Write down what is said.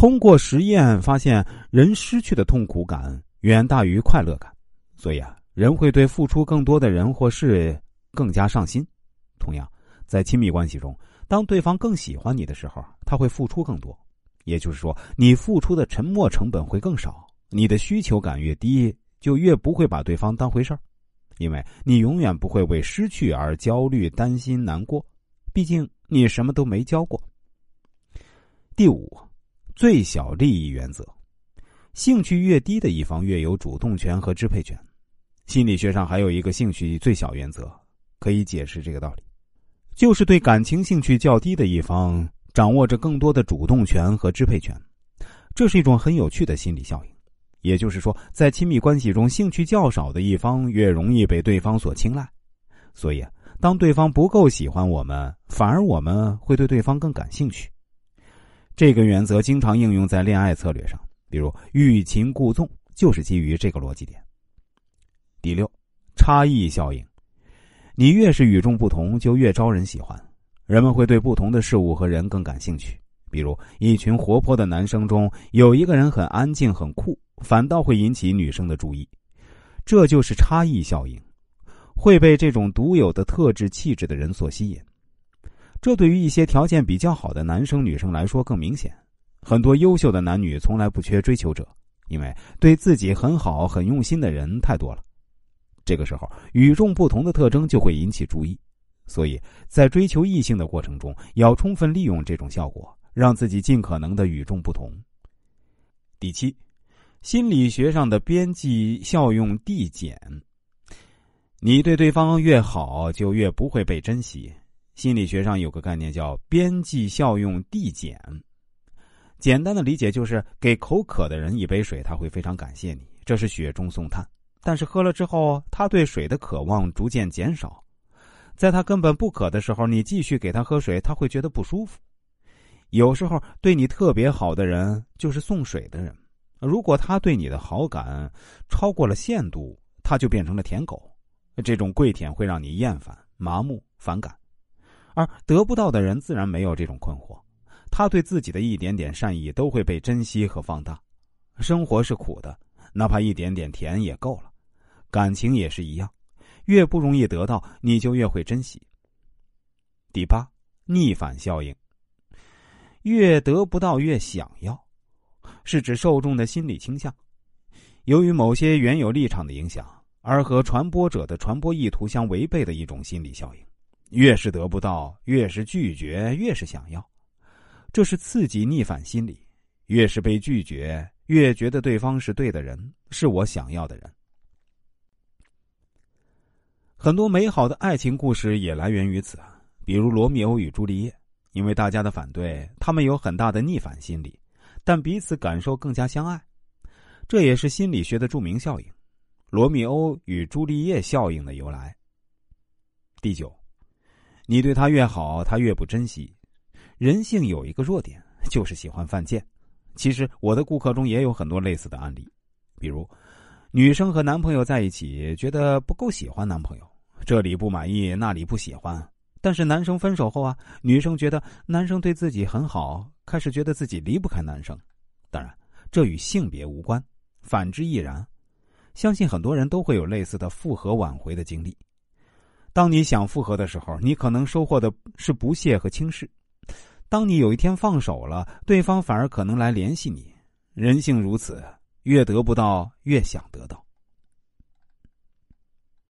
通过实验发现，人失去的痛苦感远大于快乐感，所以啊，人会对付出更多的人或事更加上心。同样，在亲密关系中，当对方更喜欢你的时候，他会付出更多。也就是说，你付出的沉默成本会更少。你的需求感越低，就越不会把对方当回事儿，因为你永远不会为失去而焦虑、担心、难过。毕竟你什么都没交过。第五，最小利益原则：兴趣越低的一方越有主动权和支配权。心理学上还有一个兴趣最小原则，可以解释这个道理，就是对感情兴趣较低的一方。掌握着更多的主动权和支配权，这是一种很有趣的心理效应。也就是说，在亲密关系中，兴趣较少的一方越容易被对方所青睐。所以啊，当对方不够喜欢我们，反而我们会对对方更感兴趣。这个原则经常应用在恋爱策略上，比如欲擒故纵，就是基于这个逻辑点。第六，差异效应，你越是与众不同，就越招人喜欢。人们会对不同的事物和人更感兴趣，比如一群活泼的男生中有一个人很安静、很酷，反倒会引起女生的注意。这就是差异效应，会被这种独有的特质、气质的人所吸引。这对于一些条件比较好的男生、女生来说更明显。很多优秀的男女从来不缺追求者，因为对自己很好、很用心的人太多了。这个时候，与众不同的特征就会引起注意。所以在追求异性的过程中，要充分利用这种效果，让自己尽可能的与众不同。第七，心理学上的边际效用递减。你对对方越好，就越不会被珍惜。心理学上有个概念叫边际效用递减。简单的理解就是，给口渴的人一杯水，他会非常感谢你，这是雪中送炭。但是喝了之后，他对水的渴望逐渐减少。在他根本不渴的时候，你继续给他喝水，他会觉得不舒服。有时候对你特别好的人，就是送水的人，如果他对你的好感超过了限度，他就变成了舔狗。这种跪舔会让你厌烦、麻木、反感。而得不到的人自然没有这种困惑，他对自己的一点点善意都会被珍惜和放大。生活是苦的，哪怕一点点甜也够了。感情也是一样。越不容易得到，你就越会珍惜。第八，逆反效应。越得不到越想要，是指受众的心理倾向。由于某些原有立场的影响，而和传播者的传播意图相违背的一种心理效应。越是得不到，越是拒绝，越是想要，这是刺激逆反心理。越是被拒绝，越觉得对方是对的人，是我想要的人。很多美好的爱情故事也来源于此，比如罗密欧与朱丽叶，因为大家的反对，他们有很大的逆反心理，但彼此感受更加相爱。这也是心理学的著名效应——罗密欧与朱丽叶效应的由来。第九，你对他越好，他越不珍惜。人性有一个弱点，就是喜欢犯贱。其实我的顾客中也有很多类似的案例，比如，女生和男朋友在一起，觉得不够喜欢男朋友。这里不满意，那里不喜欢。但是男生分手后啊，女生觉得男生对自己很好，开始觉得自己离不开男生。当然，这与性别无关，反之亦然。相信很多人都会有类似的复合挽回的经历。当你想复合的时候，你可能收获的是不屑和轻视；当你有一天放手了，对方反而可能来联系你。人性如此，越得不到越想得到。